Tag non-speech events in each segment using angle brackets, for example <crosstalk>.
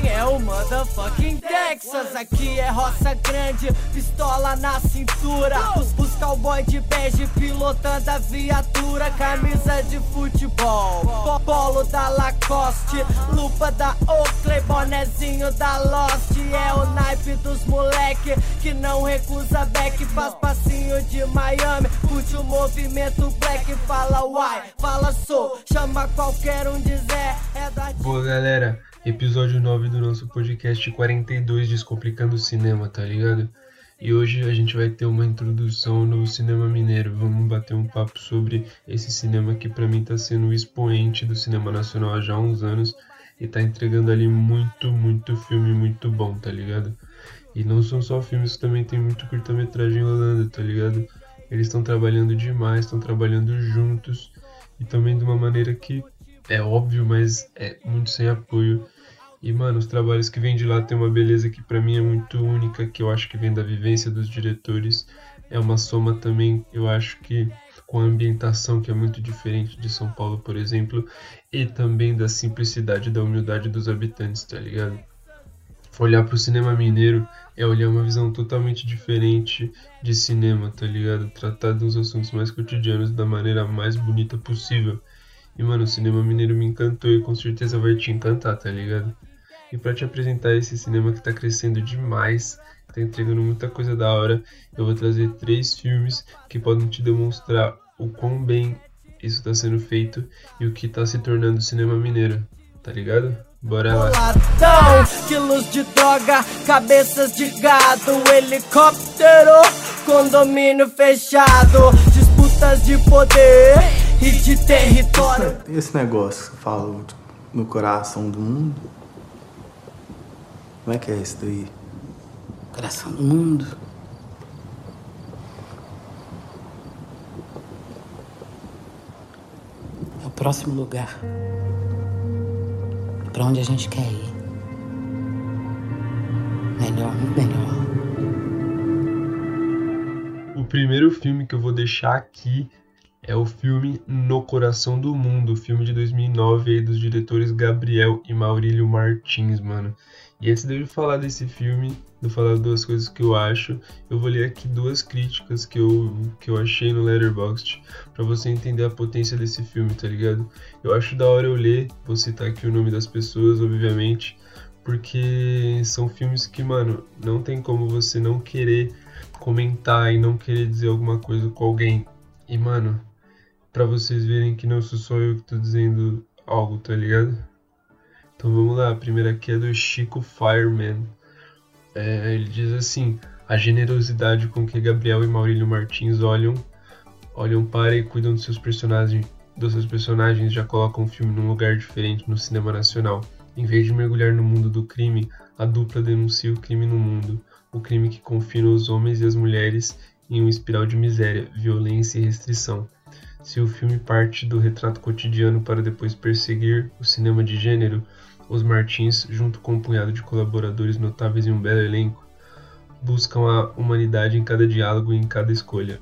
quem é o motherfucking Texas. Aqui é roça grande, pistola na cintura. Os, os cowboy de bege pilotando a viatura. Camisa de futebol, polo da Lacoste, lupa da Oakley, bonezinho da Lost. É o naipe dos moleque que não recusa back. Faz passinho de Miami, curte o movimento black. Fala uai, fala sou, chama qualquer um de Zé. É da Boa galera, episódio 9 do nosso podcast 42 Descomplicando o Cinema, tá ligado? E hoje a gente vai ter uma introdução no cinema mineiro. Vamos bater um papo sobre esse cinema que para mim tá sendo o expoente do cinema nacional há já uns anos e tá entregando ali muito, muito filme muito bom, tá ligado? E não são só filmes, também tem muito curta-metragem rolando, tá ligado? Eles estão trabalhando demais, estão trabalhando juntos e também de uma maneira que é óbvio, mas é muito sem apoio. E, mano, os trabalhos que vêm de lá tem uma beleza que para mim é muito única, que eu acho que vem da vivência dos diretores. É uma soma também, eu acho que com a ambientação que é muito diferente de São Paulo, por exemplo, e também da simplicidade, da humildade dos habitantes, tá ligado? Olhar pro cinema mineiro é olhar uma visão totalmente diferente de cinema, tá ligado? Tratar dos assuntos mais cotidianos da maneira mais bonita possível. E, mano, o cinema mineiro me encantou e com certeza vai te encantar, tá ligado? E para te apresentar esse cinema que tá crescendo demais, que tá entregando muita coisa da hora, eu vou trazer três filmes que podem te demonstrar o quão bem isso tá sendo feito e o que tá se tornando o cinema mineiro, tá ligado? Bora lá. Latão, quilos de droga, cabeças de gado, helicóptero, condomínio fechado, disputas de poder e de território. Esse negócio que eu falo no coração do mundo. Como é que é isso daí? Coração do mundo. É o próximo lugar. Pra onde a gente quer ir. Melhor, muito melhor. O primeiro filme que eu vou deixar aqui é o filme No Coração do Mundo, filme de 2009 aí dos diretores Gabriel e Maurílio Martins, mano. E antes de eu falar desse filme, de falar duas coisas que eu acho, eu vou ler aqui duas críticas que eu, que eu achei no Letterboxd para você entender a potência desse filme, tá ligado? Eu acho da hora eu ler, vou citar aqui o nome das pessoas, obviamente, porque são filmes que, mano, não tem como você não querer comentar e não querer dizer alguma coisa com alguém. E, mano, para vocês verem que não sou só eu que tô dizendo algo, tá ligado? Então vamos lá, a primeira aqui é do Chico Fireman. É, ele diz assim: a generosidade com que Gabriel e Maurílio Martins olham, olham para e cuidam dos seus personagens, dos seus personagens já colocam o filme num lugar diferente no cinema nacional. Em vez de mergulhar no mundo do crime, a dupla denuncia o crime no mundo, o crime que confina os homens e as mulheres em uma espiral de miséria, violência e restrição. Se o filme parte do retrato cotidiano para depois perseguir o cinema de gênero, os Martins, junto com um punhado de colaboradores notáveis e um belo elenco, buscam a humanidade em cada diálogo e em cada escolha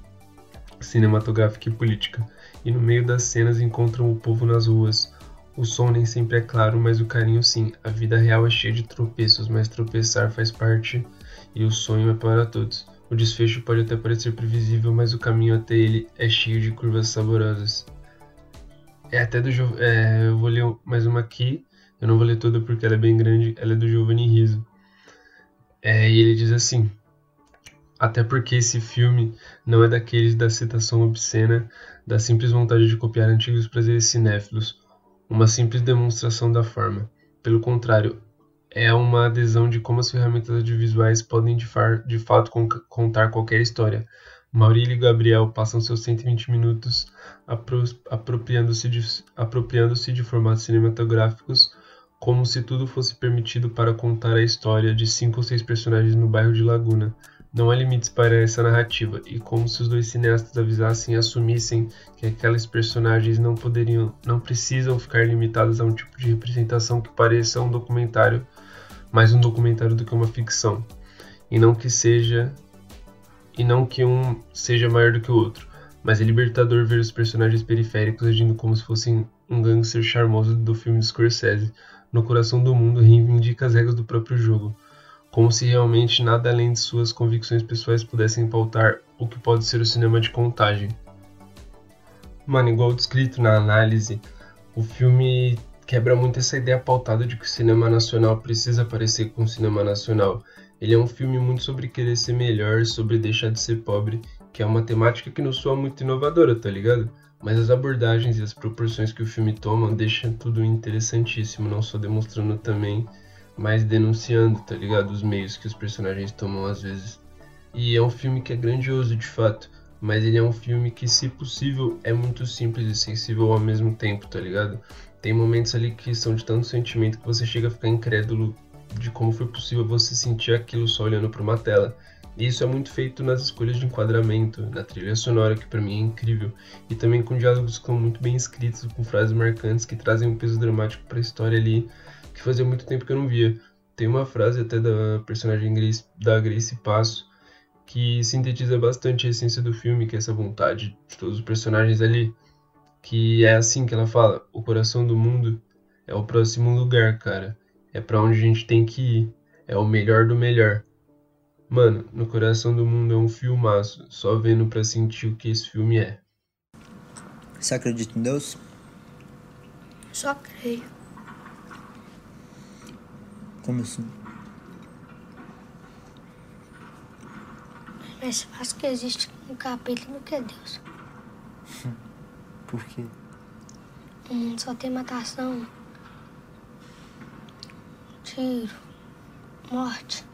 cinematográfica e política, e no meio das cenas encontram o povo nas ruas. O som nem sempre é claro, mas o carinho sim. A vida real é cheia de tropeços, mas tropeçar faz parte e o sonho é para todos. O desfecho pode até parecer previsível, mas o caminho até ele é cheio de curvas saborosas. É até do jo é, eu vou ler mais uma aqui. Eu não vou ler toda porque ela é bem grande. Ela é do Giovanni Rizzo. É, e ele diz assim: até porque esse filme não é daqueles da citação obscena, da simples vontade de copiar antigos prazeres cinéfilos, uma simples demonstração da forma. Pelo contrário, é uma adesão de como as ferramentas audiovisuais podem de, de fato con contar qualquer história. Maurílio e Gabriel passam seus 120 minutos apro apropriando-se de, apropriando de formatos cinematográficos como se tudo fosse permitido para contar a história de cinco ou seis personagens no bairro de Laguna. Não há limites para essa narrativa, e como se os dois cineastas avisassem e assumissem que aquelas personagens não poderiam, não precisam ficar limitadas a um tipo de representação que pareça um documentário, mais um documentário do que uma ficção, e não que seja e não que um seja maior do que o outro, mas é libertador ver os personagens periféricos agindo como se fossem um gangster charmoso do filme de Scorsese, no coração do mundo reivindica as regras do próprio jogo, como se realmente nada além de suas convicções pessoais pudessem pautar o que pode ser o cinema de contagem. Mano, igual descrito na análise, o filme quebra muito essa ideia pautada de que o cinema nacional precisa parecer com o cinema nacional. Ele é um filme muito sobre querer ser melhor, sobre deixar de ser pobre, que é uma temática que não soa muito inovadora, tá ligado? Mas as abordagens e as proporções que o filme toma deixam tudo interessantíssimo, não só demonstrando também, mas denunciando, tá ligado? Os meios que os personagens tomam às vezes. E é um filme que é grandioso de fato, mas ele é um filme que, se possível, é muito simples e sensível ao mesmo tempo, tá ligado? Tem momentos ali que são de tanto sentimento que você chega a ficar incrédulo de como foi possível você sentir aquilo só olhando para uma tela. E isso é muito feito nas escolhas de enquadramento, na trilha sonora, que para mim é incrível, e também com diálogos que são muito bem escritos, com frases marcantes que trazem um peso dramático para a história ali, que fazia muito tempo que eu não via. Tem uma frase até da personagem Grace, da Grace Passo que sintetiza bastante a essência do filme, que é essa vontade de todos os personagens ali, que é assim que ela fala: o coração do mundo é o próximo lugar, cara. É para onde a gente tem que ir. É o melhor do melhor. Mano, No Coração do Mundo é um filmaço, só vendo pra sentir o que esse filme é. Você acredita em Deus? Só creio. Como assim? Mais fácil que existe um capítulo do que Deus. <laughs> Por quê? O mundo só tem matação, tiro, morte.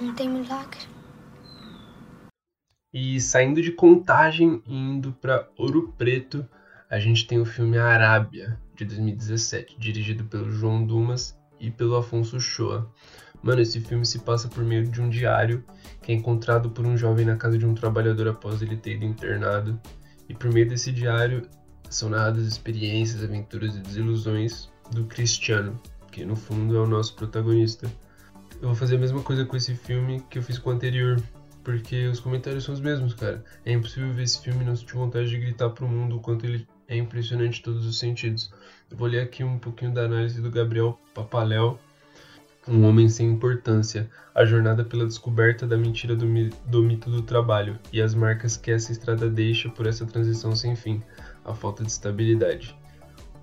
Não tem milagre. E saindo de Contagem e indo para Ouro Preto, a gente tem o filme Arábia, de 2017, dirigido pelo João Dumas e pelo Afonso Shoa. Mano, esse filme se passa por meio de um diário que é encontrado por um jovem na casa de um trabalhador após ele ter ido internado. E por meio desse diário são narradas experiências, aventuras e desilusões do Cristiano, que no fundo é o nosso protagonista. Eu vou fazer a mesma coisa com esse filme que eu fiz com o anterior, porque os comentários são os mesmos, cara. É impossível ver esse filme e não sentir vontade de gritar pro mundo o quanto ele é impressionante em todos os sentidos. Eu vou ler aqui um pouquinho da análise do Gabriel Papaléu, um homem sem importância, a jornada pela descoberta da mentira do, do mito do trabalho e as marcas que essa estrada deixa por essa transição sem fim, a falta de estabilidade.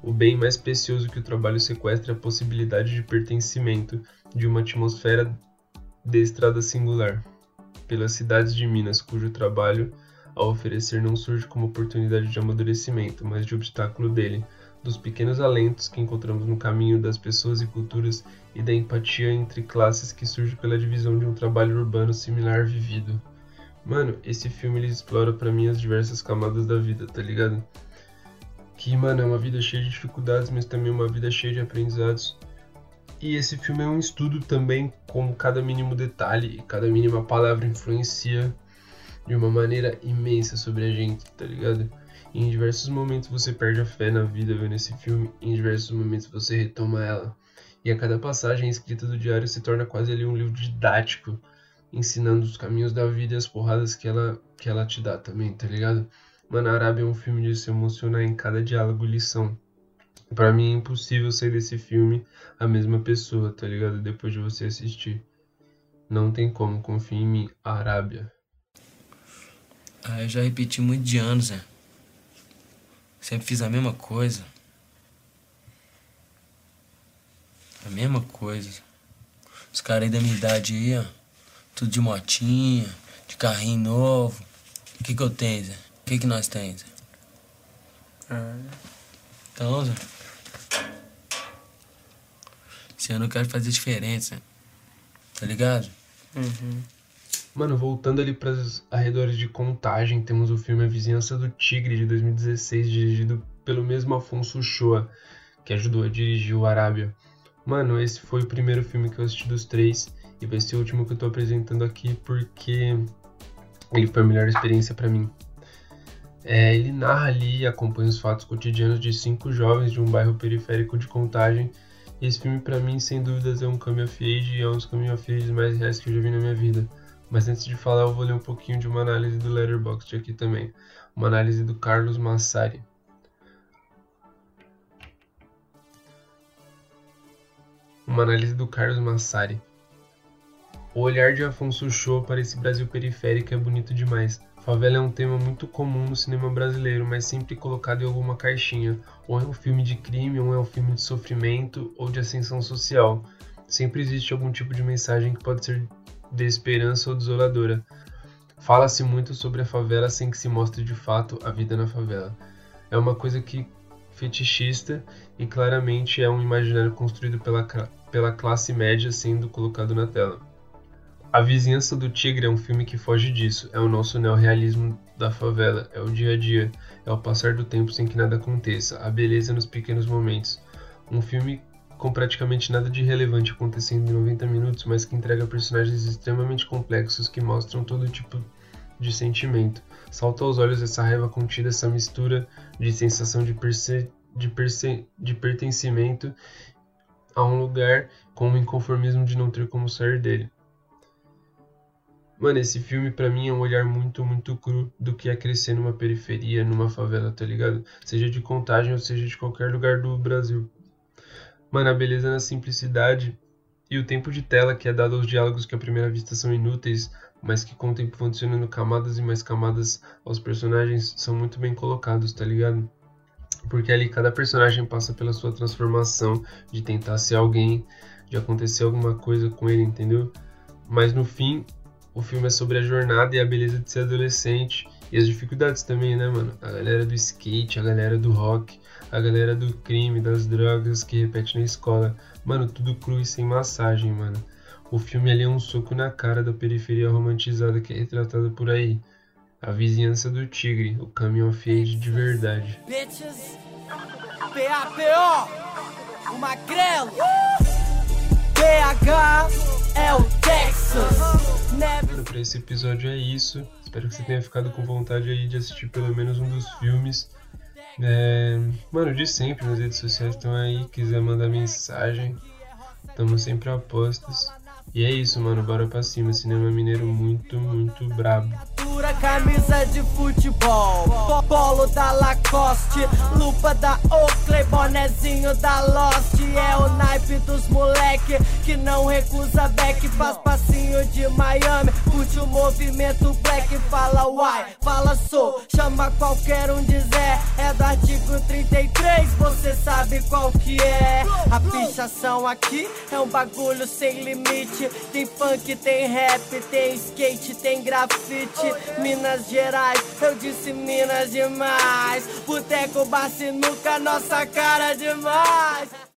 O bem mais precioso que o trabalho sequestra é a possibilidade de pertencimento de uma atmosfera de estrada singular, pelas cidades de Minas, cujo trabalho a oferecer não surge como oportunidade de amadurecimento, mas de obstáculo dele, dos pequenos alentos que encontramos no caminho das pessoas e culturas e da empatia entre classes que surge pela divisão de um trabalho urbano similar vivido. Mano, esse filme ele explora para mim as diversas camadas da vida, tá ligado? que, mano, é uma vida cheia de dificuldades, mas também uma vida cheia de aprendizados. E esse filme é um estudo também como cada mínimo detalhe e cada mínima palavra influencia de uma maneira imensa sobre a gente, tá ligado? Em diversos momentos você perde a fé na vida vendo esse filme, em diversos momentos você retoma ela. E a cada passagem escrita do diário se torna quase ali um livro didático, ensinando os caminhos da vida e as porradas que ela, que ela te dá também, tá ligado? Mano, Arábia é um filme de se emocionar em cada diálogo e lição. Para mim é impossível sair desse filme a mesma pessoa, tá ligado? Depois de você assistir. Não tem como, confia em mim, Arábia. Ah, eu já repeti muito de anos, né? Sempre fiz a mesma coisa. A mesma coisa. Os caras aí da minha idade aí, ó. Tudo de motinha, de carrinho novo. O que que eu tenho, Zé? que que nós temos? Ah. Então, Zé. Esse ano eu quero fazer diferença. Tá ligado? Uhum. Mano, voltando ali para os arredores de Contagem, temos o filme A Vizinhança do Tigre, de 2016, dirigido pelo mesmo Afonso Shoa, que ajudou a dirigir o Arábia. Mano, esse foi o primeiro filme que eu assisti dos três, e vai ser o último que eu tô apresentando aqui, porque ele foi a melhor experiência para mim. É, ele narra ali e acompanha os fatos cotidianos de cinco jovens de um bairro periférico de Contagem. E esse filme, para mim, sem dúvidas, é um coming of age e é um dos coming of age mais reais que eu já vi na minha vida. Mas antes de falar, eu vou ler um pouquinho de uma análise do Letterboxd aqui também. Uma análise do Carlos Massari. Uma análise do Carlos Massari. O olhar de Afonso Show para esse Brasil periférico é bonito demais. Favela é um tema muito comum no cinema brasileiro, mas sempre colocado em alguma caixinha. Ou é um filme de crime, ou é um filme de sofrimento ou de ascensão social. Sempre existe algum tipo de mensagem que pode ser de esperança ou desoladora. Fala-se muito sobre a favela sem que se mostre de fato a vida na favela. É uma coisa que fetichista e claramente é um imaginário construído pela, pela classe média sendo colocado na tela. A Vizinhança do Tigre é um filme que foge disso, é o nosso neorrealismo da favela, é o dia a dia, é o passar do tempo sem que nada aconteça, a beleza nos pequenos momentos. Um filme com praticamente nada de relevante acontecendo em 90 minutos, mas que entrega personagens extremamente complexos que mostram todo tipo de sentimento. Salta aos olhos essa raiva contida, essa mistura de sensação de, perce de, perce de pertencimento a um lugar com o inconformismo de não ter como sair dele. Mano, esse filme para mim é um olhar muito, muito cru do que é crescer numa periferia, numa favela, tá ligado? Seja de contagem ou seja de qualquer lugar do Brasil. Mano, a beleza na simplicidade e o tempo de tela que é dado aos diálogos que à primeira vista são inúteis, mas que com o tempo vão adicionando camadas e mais camadas aos personagens, são muito bem colocados, tá ligado? Porque ali cada personagem passa pela sua transformação de tentar ser alguém, de acontecer alguma coisa com ele, entendeu? Mas no fim, o filme é sobre a jornada e a beleza de ser adolescente e as dificuldades também, né, mano? A galera do skate, a galera do rock, a galera do crime, das drogas que repete na escola. Mano, tudo cru e sem massagem, mano. O filme ali é um soco na cara da periferia romantizada que é retratada por aí. A vizinhança do tigre, o caminho of age de verdade. Bitches, PAPO, o magrelo, BH é o Texas. Pra esse episódio é isso. Espero que você tenha ficado com vontade aí de assistir pelo menos um dos filmes. É, mano, de sempre nas redes sociais estão aí. Quiser mandar mensagem, estamos sempre a postos. E é isso, mano. Bora pra cima. Cinema mineiro muito, muito brabo camisa de futebol, polo da Lacoste, lupa da Oakley, bonezinho da Lost. É o naipe dos moleque que não recusa back, faz passinho de Miami, curte o movimento black, fala uai, fala sou, chama qualquer um de Zé, é do artigo 33, você sabe qual que é. A pichação aqui é um bagulho sem limite, tem funk, tem rap, tem skate, tem grafite. Minas Gerais, eu disse Minas demais. Boteco, bar, sinuca, nossa cara demais.